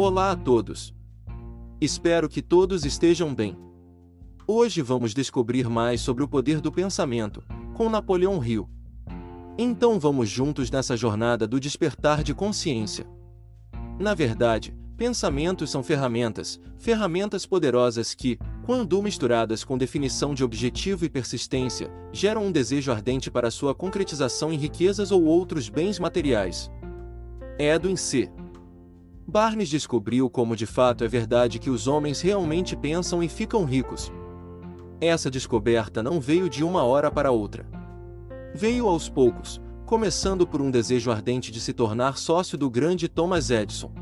Olá a todos. Espero que todos estejam bem. Hoje vamos descobrir mais sobre o poder do pensamento, com Napoleão Hill. Então vamos juntos nessa jornada do despertar de consciência. Na verdade, pensamentos são ferramentas, ferramentas poderosas que, quando misturadas com definição de objetivo e persistência, geram um desejo ardente para sua concretização em riquezas ou outros bens materiais. Edwin C. Barnes descobriu como de fato é verdade que os homens realmente pensam e ficam ricos. Essa descoberta não veio de uma hora para outra. Veio aos poucos, começando por um desejo ardente de se tornar sócio do grande Thomas Edison.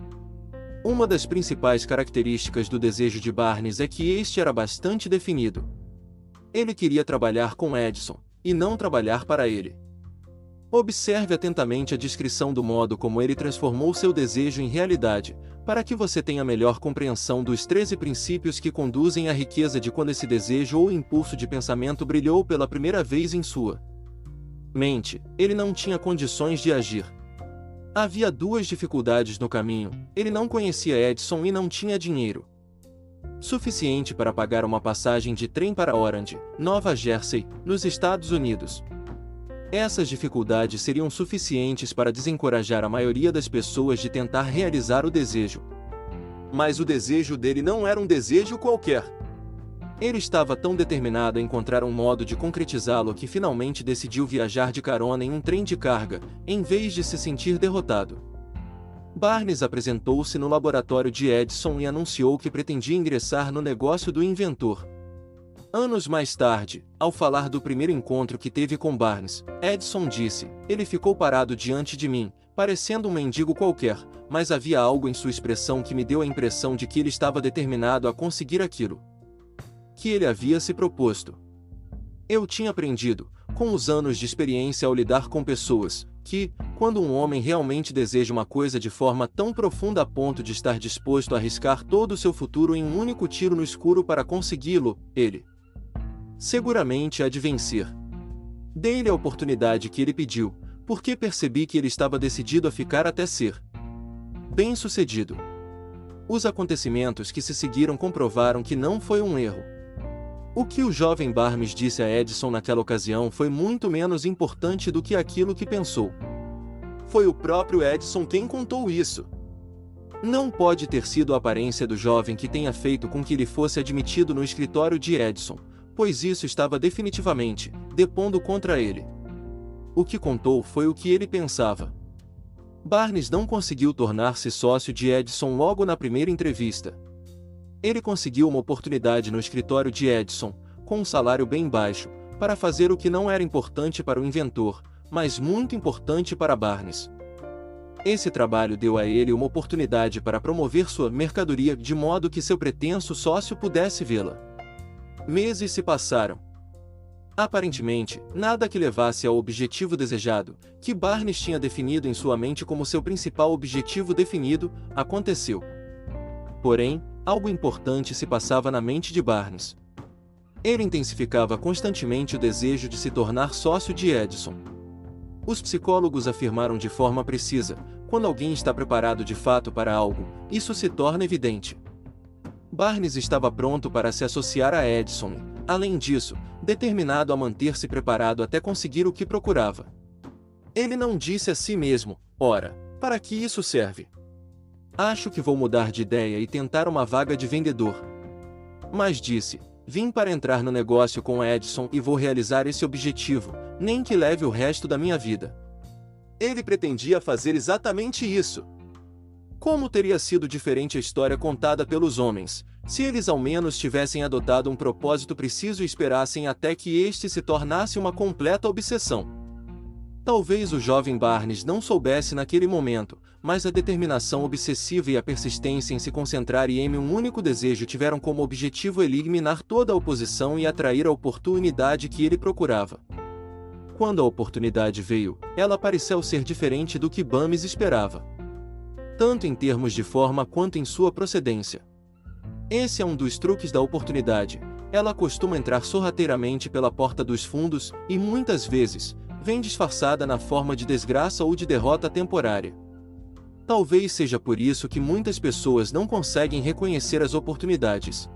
Uma das principais características do desejo de Barnes é que este era bastante definido. Ele queria trabalhar com Edison, e não trabalhar para ele. Observe atentamente a descrição do modo como ele transformou seu desejo em realidade, para que você tenha melhor compreensão dos 13 princípios que conduzem à riqueza de quando esse desejo ou impulso de pensamento brilhou pela primeira vez em sua mente. Ele não tinha condições de agir. Havia duas dificuldades no caminho: ele não conhecia Edson e não tinha dinheiro suficiente para pagar uma passagem de trem para Orange, Nova Jersey, nos Estados Unidos. Essas dificuldades seriam suficientes para desencorajar a maioria das pessoas de tentar realizar o desejo. Mas o desejo dele não era um desejo qualquer. Ele estava tão determinado a encontrar um modo de concretizá-lo que finalmente decidiu viajar de carona em um trem de carga, em vez de se sentir derrotado. Barnes apresentou-se no laboratório de Edison e anunciou que pretendia ingressar no negócio do inventor. Anos mais tarde, ao falar do primeiro encontro que teve com Barnes, Edson disse: Ele ficou parado diante de mim, parecendo um mendigo qualquer, mas havia algo em sua expressão que me deu a impressão de que ele estava determinado a conseguir aquilo que ele havia se proposto. Eu tinha aprendido, com os anos de experiência ao lidar com pessoas, que, quando um homem realmente deseja uma coisa de forma tão profunda a ponto de estar disposto a arriscar todo o seu futuro em um único tiro no escuro para consegui-lo, ele seguramente há de vencer. Dei-lhe a oportunidade que ele pediu, porque percebi que ele estava decidido a ficar até ser bem-sucedido. Os acontecimentos que se seguiram comprovaram que não foi um erro. O que o jovem Barmes disse a Edison naquela ocasião foi muito menos importante do que aquilo que pensou. Foi o próprio Edison quem contou isso. Não pode ter sido a aparência do jovem que tenha feito com que ele fosse admitido no escritório de Edison, pois isso estava definitivamente depondo contra ele. O que contou foi o que ele pensava. Barnes não conseguiu tornar-se sócio de Edison logo na primeira entrevista. Ele conseguiu uma oportunidade no escritório de Edison, com um salário bem baixo, para fazer o que não era importante para o inventor, mas muito importante para Barnes. Esse trabalho deu a ele uma oportunidade para promover sua mercadoria de modo que seu pretenso sócio pudesse vê-la. Meses se passaram. Aparentemente, nada que levasse ao objetivo desejado, que Barnes tinha definido em sua mente como seu principal objetivo definido, aconteceu. Porém, algo importante se passava na mente de Barnes. Ele intensificava constantemente o desejo de se tornar sócio de Edison. Os psicólogos afirmaram de forma precisa: quando alguém está preparado de fato para algo, isso se torna evidente. Barnes estava pronto para se associar a Edison, além disso, determinado a manter-se preparado até conseguir o que procurava. Ele não disse a si mesmo: ora, para que isso serve? Acho que vou mudar de ideia e tentar uma vaga de vendedor. Mas disse: vim para entrar no negócio com Edison e vou realizar esse objetivo, nem que leve o resto da minha vida. Ele pretendia fazer exatamente isso. Como teria sido diferente a história contada pelos homens, se eles ao menos tivessem adotado um propósito preciso e esperassem até que este se tornasse uma completa obsessão? Talvez o jovem Barnes não soubesse naquele momento, mas a determinação obsessiva e a persistência em se concentrar em um único desejo tiveram como objetivo eliminar toda a oposição e atrair a oportunidade que ele procurava. Quando a oportunidade veio, ela pareceu ser diferente do que Bames esperava tanto em termos de forma quanto em sua procedência. Esse é um dos truques da oportunidade. Ela costuma entrar sorrateiramente pela porta dos fundos e muitas vezes vem disfarçada na forma de desgraça ou de derrota temporária. Talvez seja por isso que muitas pessoas não conseguem reconhecer as oportunidades.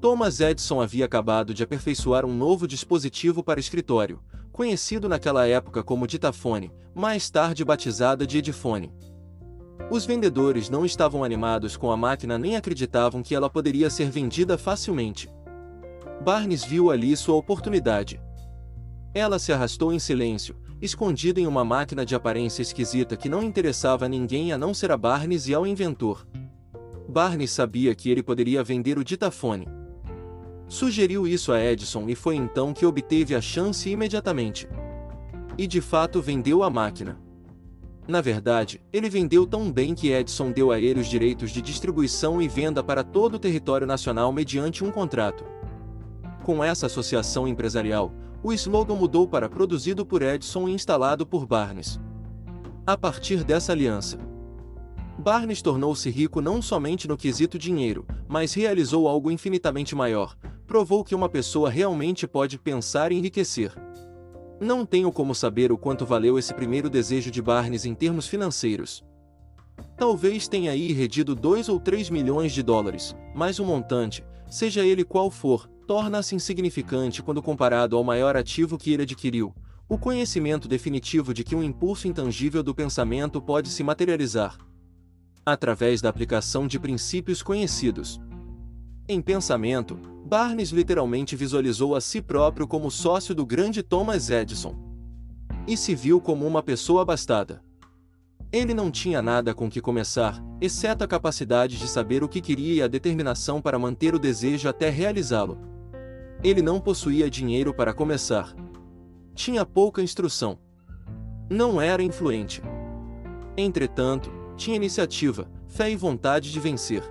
Thomas Edison havia acabado de aperfeiçoar um novo dispositivo para escritório, conhecido naquela época como ditafone, mais tarde batizada de Edifone. Os vendedores não estavam animados com a máquina nem acreditavam que ela poderia ser vendida facilmente. Barnes viu ali sua oportunidade. Ela se arrastou em silêncio, escondida em uma máquina de aparência esquisita que não interessava a ninguém a não ser a Barnes e ao inventor. Barnes sabia que ele poderia vender o ditafone. Sugeriu isso a Edison e foi então que obteve a chance imediatamente. E de fato vendeu a máquina. Na verdade, ele vendeu tão bem que Edison deu a ele os direitos de distribuição e venda para todo o território nacional mediante um contrato. Com essa associação empresarial, o slogan mudou para produzido por Edison e instalado por Barnes. A partir dessa aliança, Barnes tornou-se rico não somente no quesito dinheiro, mas realizou algo infinitamente maior, provou que uma pessoa realmente pode pensar em enriquecer. Não tenho como saber o quanto valeu esse primeiro desejo de Barnes em termos financeiros. Talvez tenha aí redido 2 ou 3 milhões de dólares, mas o montante, seja ele qual for, torna-se insignificante quando comparado ao maior ativo que ele adquiriu, o conhecimento definitivo de que um impulso intangível do pensamento pode se materializar através da aplicação de princípios conhecidos. Em pensamento, Barnes literalmente visualizou a si próprio como sócio do grande Thomas Edison. E se viu como uma pessoa abastada. Ele não tinha nada com que começar, exceto a capacidade de saber o que queria e a determinação para manter o desejo até realizá-lo. Ele não possuía dinheiro para começar. Tinha pouca instrução. Não era influente. Entretanto, tinha iniciativa, fé e vontade de vencer.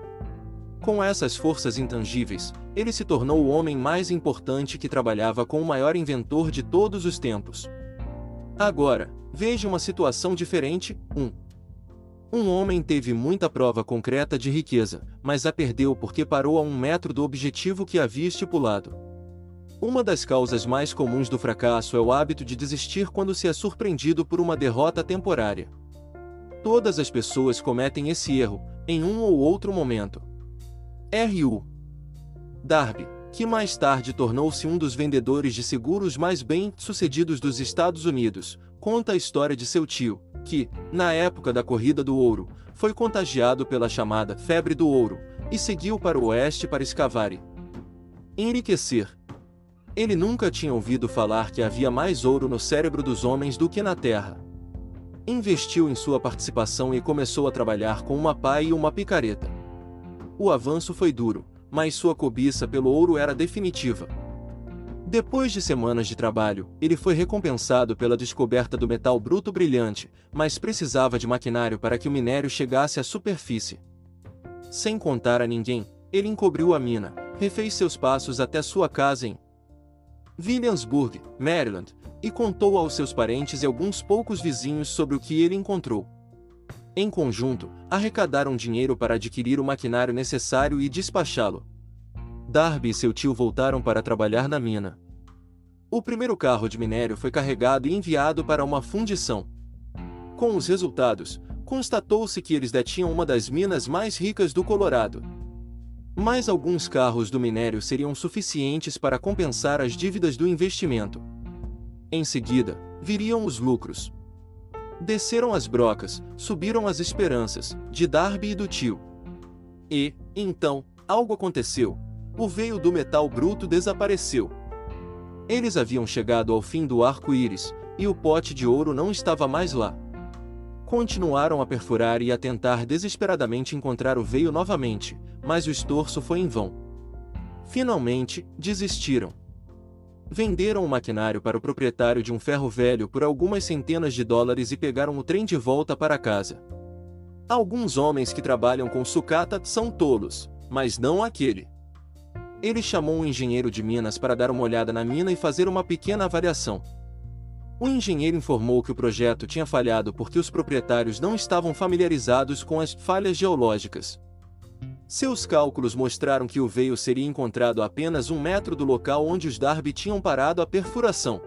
Com essas forças intangíveis, ele se tornou o homem mais importante que trabalhava com o maior inventor de todos os tempos. Agora, veja uma situação diferente: 1. Um. um homem teve muita prova concreta de riqueza, mas a perdeu porque parou a um metro do objetivo que havia estipulado. Uma das causas mais comuns do fracasso é o hábito de desistir quando se é surpreendido por uma derrota temporária. Todas as pessoas cometem esse erro, em um ou outro momento. R.U. Darby, que mais tarde tornou-se um dos vendedores de seguros mais bem-sucedidos dos Estados Unidos, conta a história de seu tio, que, na época da corrida do ouro, foi contagiado pela chamada febre do ouro e seguiu para o oeste para escavar e enriquecer. Ele nunca tinha ouvido falar que havia mais ouro no cérebro dos homens do que na terra. Investiu em sua participação e começou a trabalhar com uma pá e uma picareta. O avanço foi duro, mas sua cobiça pelo ouro era definitiva. Depois de semanas de trabalho, ele foi recompensado pela descoberta do metal bruto brilhante, mas precisava de maquinário para que o minério chegasse à superfície. Sem contar a ninguém, ele encobriu a mina, refez seus passos até sua casa em Williamsburg, Maryland, e contou aos seus parentes e alguns poucos vizinhos sobre o que ele encontrou. Em conjunto, arrecadaram dinheiro para adquirir o maquinário necessário e despachá-lo. Darby e seu tio voltaram para trabalhar na mina. O primeiro carro de minério foi carregado e enviado para uma fundição. Com os resultados, constatou-se que eles detinham uma das minas mais ricas do Colorado. Mais alguns carros do minério seriam suficientes para compensar as dívidas do investimento. Em seguida, viriam os lucros. Desceram as brocas, subiram as esperanças, de Darby e do tio. E, então, algo aconteceu. O veio do metal bruto desapareceu. Eles haviam chegado ao fim do arco-íris, e o pote de ouro não estava mais lá. Continuaram a perfurar e a tentar desesperadamente encontrar o veio novamente, mas o estorço foi em vão. Finalmente, desistiram. Venderam o maquinário para o proprietário de um ferro velho por algumas centenas de dólares e pegaram o trem de volta para casa. Alguns homens que trabalham com sucata são tolos, mas não aquele. Ele chamou um engenheiro de Minas para dar uma olhada na mina e fazer uma pequena avaliação. O engenheiro informou que o projeto tinha falhado porque os proprietários não estavam familiarizados com as falhas geológicas. Seus cálculos mostraram que o veio seria encontrado a apenas um metro do local onde os Darby tinham parado a perfuração.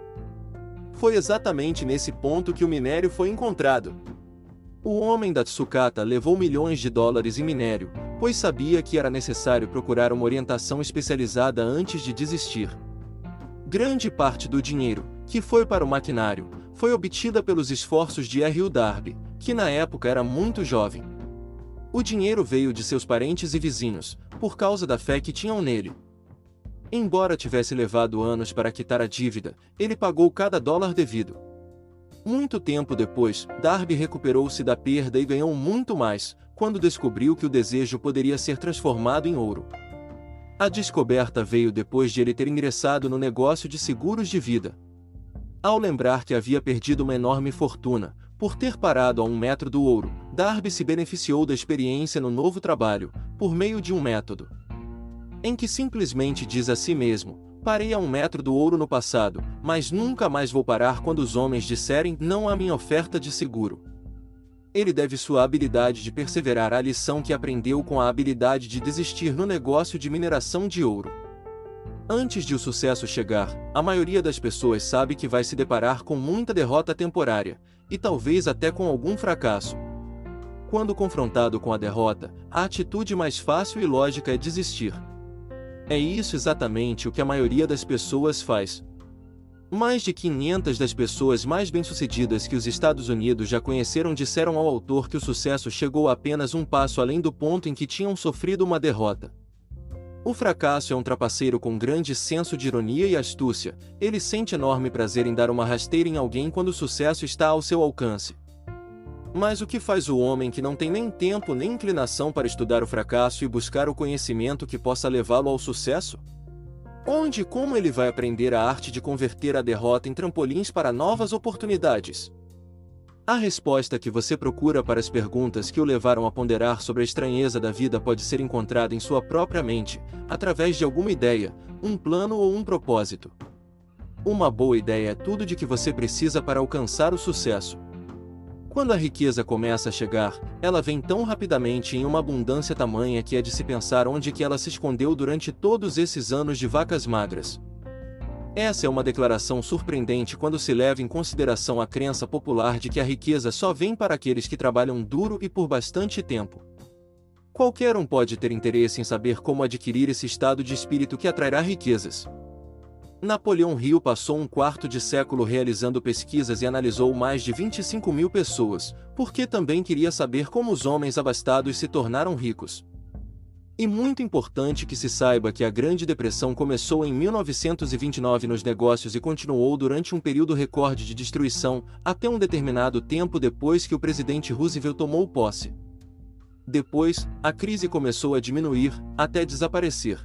Foi exatamente nesse ponto que o minério foi encontrado. O homem da sucata levou milhões de dólares em minério, pois sabia que era necessário procurar uma orientação especializada antes de desistir. Grande parte do dinheiro, que foi para o maquinário, foi obtida pelos esforços de R. U. Darby, que na época era muito jovem. O dinheiro veio de seus parentes e vizinhos, por causa da fé que tinham nele. Embora tivesse levado anos para quitar a dívida, ele pagou cada dólar devido. Muito tempo depois, Darby recuperou-se da perda e ganhou muito mais, quando descobriu que o desejo poderia ser transformado em ouro. A descoberta veio depois de ele ter ingressado no negócio de seguros de vida. Ao lembrar que havia perdido uma enorme fortuna, por ter parado a um metro do ouro, Darby se beneficiou da experiência no novo trabalho, por meio de um método. Em que simplesmente diz a si mesmo: Parei a um metro do ouro no passado, mas nunca mais vou parar quando os homens disserem não à minha oferta de seguro. Ele deve sua habilidade de perseverar à lição que aprendeu com a habilidade de desistir no negócio de mineração de ouro. Antes de o sucesso chegar, a maioria das pessoas sabe que vai se deparar com muita derrota temporária, e talvez até com algum fracasso. Quando confrontado com a derrota, a atitude mais fácil e lógica é desistir. É isso exatamente o que a maioria das pessoas faz. Mais de 500 das pessoas mais bem-sucedidas que os Estados Unidos já conheceram disseram ao autor que o sucesso chegou apenas um passo além do ponto em que tinham sofrido uma derrota. O fracasso é um trapaceiro com grande senso de ironia e astúcia, ele sente enorme prazer em dar uma rasteira em alguém quando o sucesso está ao seu alcance. Mas o que faz o homem que não tem nem tempo nem inclinação para estudar o fracasso e buscar o conhecimento que possa levá-lo ao sucesso? Onde e como ele vai aprender a arte de converter a derrota em trampolins para novas oportunidades? A resposta que você procura para as perguntas que o levaram a ponderar sobre a estranheza da vida pode ser encontrada em sua própria mente, através de alguma ideia, um plano ou um propósito. Uma boa ideia é tudo de que você precisa para alcançar o sucesso. Quando a riqueza começa a chegar, ela vem tão rapidamente em uma abundância tamanha que é de se pensar onde que ela se escondeu durante todos esses anos de vacas magras. Essa é uma declaração surpreendente quando se leva em consideração a crença popular de que a riqueza só vem para aqueles que trabalham duro e por bastante tempo. Qualquer um pode ter interesse em saber como adquirir esse estado de espírito que atrairá riquezas. Napoleão Hill passou um quarto de século realizando pesquisas e analisou mais de 25 mil pessoas, porque também queria saber como os homens abastados se tornaram ricos. E muito importante que se saiba que a Grande Depressão começou em 1929 nos negócios e continuou durante um período recorde de destruição, até um determinado tempo depois que o presidente Roosevelt tomou posse. Depois, a crise começou a diminuir, até desaparecer.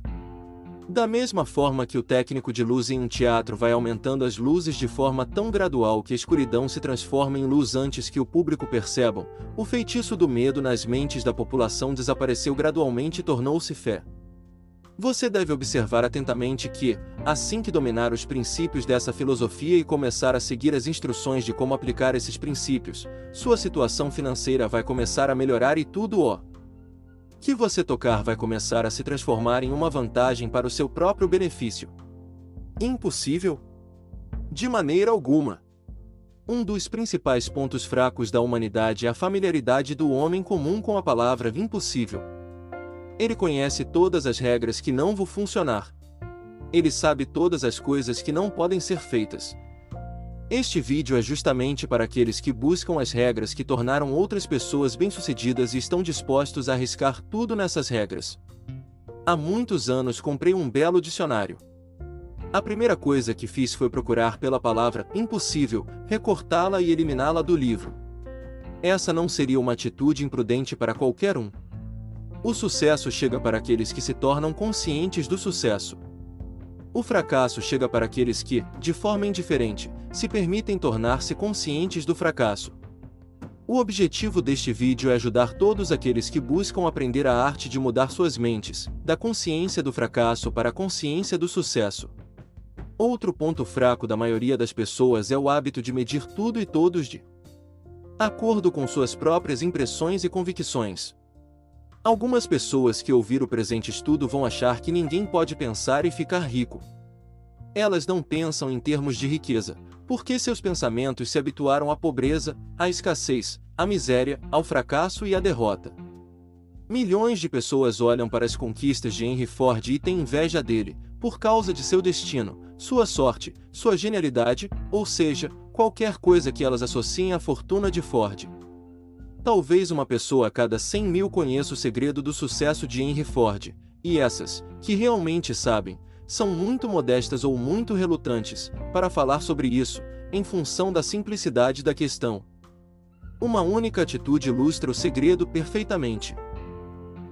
Da mesma forma que o técnico de luz em um teatro vai aumentando as luzes de forma tão gradual que a escuridão se transforma em luz antes que o público percebam, o feitiço do medo nas mentes da população desapareceu gradualmente e tornou-se fé. Você deve observar atentamente que, assim que dominar os princípios dessa filosofia e começar a seguir as instruções de como aplicar esses princípios, sua situação financeira vai começar a melhorar e tudo o que você tocar vai começar a se transformar em uma vantagem para o seu próprio benefício. Impossível? De maneira alguma. Um dos principais pontos fracos da humanidade é a familiaridade do homem comum com a palavra impossível. Ele conhece todas as regras que não vão funcionar. Ele sabe todas as coisas que não podem ser feitas. Este vídeo é justamente para aqueles que buscam as regras que tornaram outras pessoas bem-sucedidas e estão dispostos a arriscar tudo nessas regras. Há muitos anos comprei um belo dicionário. A primeira coisa que fiz foi procurar pela palavra impossível, recortá-la e eliminá-la do livro. Essa não seria uma atitude imprudente para qualquer um. O sucesso chega para aqueles que se tornam conscientes do sucesso. O fracasso chega para aqueles que, de forma indiferente, se permitem tornar-se conscientes do fracasso. O objetivo deste vídeo é ajudar todos aqueles que buscam aprender a arte de mudar suas mentes, da consciência do fracasso para a consciência do sucesso. Outro ponto fraco da maioria das pessoas é o hábito de medir tudo e todos de acordo com suas próprias impressões e convicções. Algumas pessoas que ouvir o presente estudo vão achar que ninguém pode pensar e ficar rico. Elas não pensam em termos de riqueza, porque seus pensamentos se habituaram à pobreza, à escassez, à miséria, ao fracasso e à derrota. Milhões de pessoas olham para as conquistas de Henry Ford e têm inveja dele, por causa de seu destino, sua sorte, sua genialidade, ou seja, qualquer coisa que elas associem à fortuna de Ford. Talvez uma pessoa a cada 100 mil conheça o segredo do sucesso de Henry Ford, e essas, que realmente sabem, são muito modestas ou muito relutantes para falar sobre isso, em função da simplicidade da questão. Uma única atitude ilustra o segredo perfeitamente.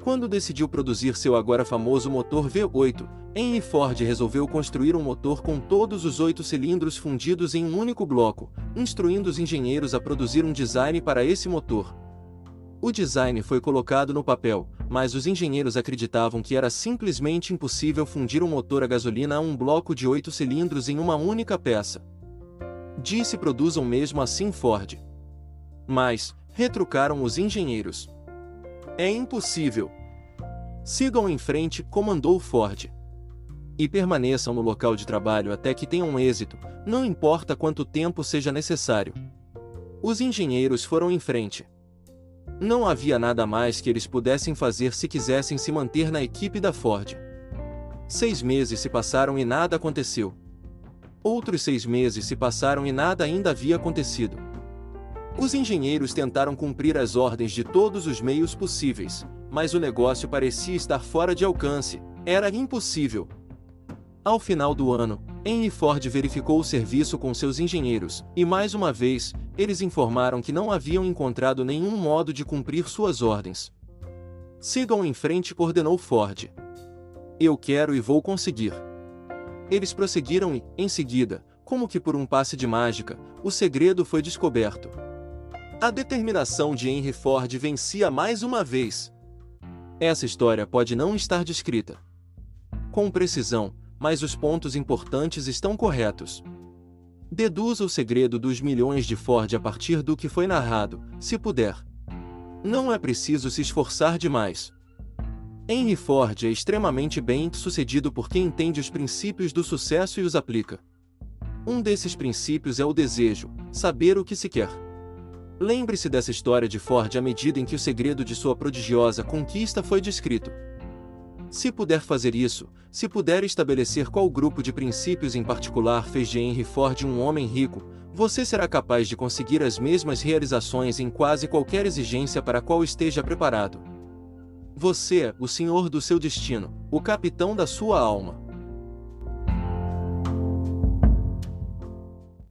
Quando decidiu produzir seu agora famoso motor V8, Henry Ford resolveu construir um motor com todos os oito cilindros fundidos em um único bloco, instruindo os engenheiros a produzir um design para esse motor. O design foi colocado no papel, mas os engenheiros acreditavam que era simplesmente impossível fundir um motor a gasolina a um bloco de oito cilindros em uma única peça. Disse produzam mesmo assim Ford. Mas, retrucaram os engenheiros. É impossível. Sigam em frente, comandou Ford. E permaneçam no local de trabalho até que tenham êxito, não importa quanto tempo seja necessário. Os engenheiros foram em frente. Não havia nada mais que eles pudessem fazer se quisessem se manter na equipe da Ford. Seis meses se passaram e nada aconteceu. Outros seis meses se passaram e nada ainda havia acontecido. Os engenheiros tentaram cumprir as ordens de todos os meios possíveis, mas o negócio parecia estar fora de alcance, era impossível. Ao final do ano, Henry Ford verificou o serviço com seus engenheiros, e mais uma vez, eles informaram que não haviam encontrado nenhum modo de cumprir suas ordens. Sigam em frente, ordenou Ford. Eu quero e vou conseguir. Eles prosseguiram e, em seguida, como que por um passe de mágica, o segredo foi descoberto. A determinação de Henry Ford vencia mais uma vez. Essa história pode não estar descrita com precisão, mas os pontos importantes estão corretos. Deduza o segredo dos milhões de Ford a partir do que foi narrado, se puder. Não é preciso se esforçar demais. Henry Ford é extremamente bem sucedido porque entende os princípios do sucesso e os aplica. Um desses princípios é o desejo, saber o que se quer. Lembre-se dessa história de Ford à medida em que o segredo de sua prodigiosa conquista foi descrito. Se puder fazer isso, se puder estabelecer qual grupo de princípios em particular fez de Henry Ford um homem rico, você será capaz de conseguir as mesmas realizações em quase qualquer exigência para a qual esteja preparado. Você é o senhor do seu destino, o capitão da sua alma.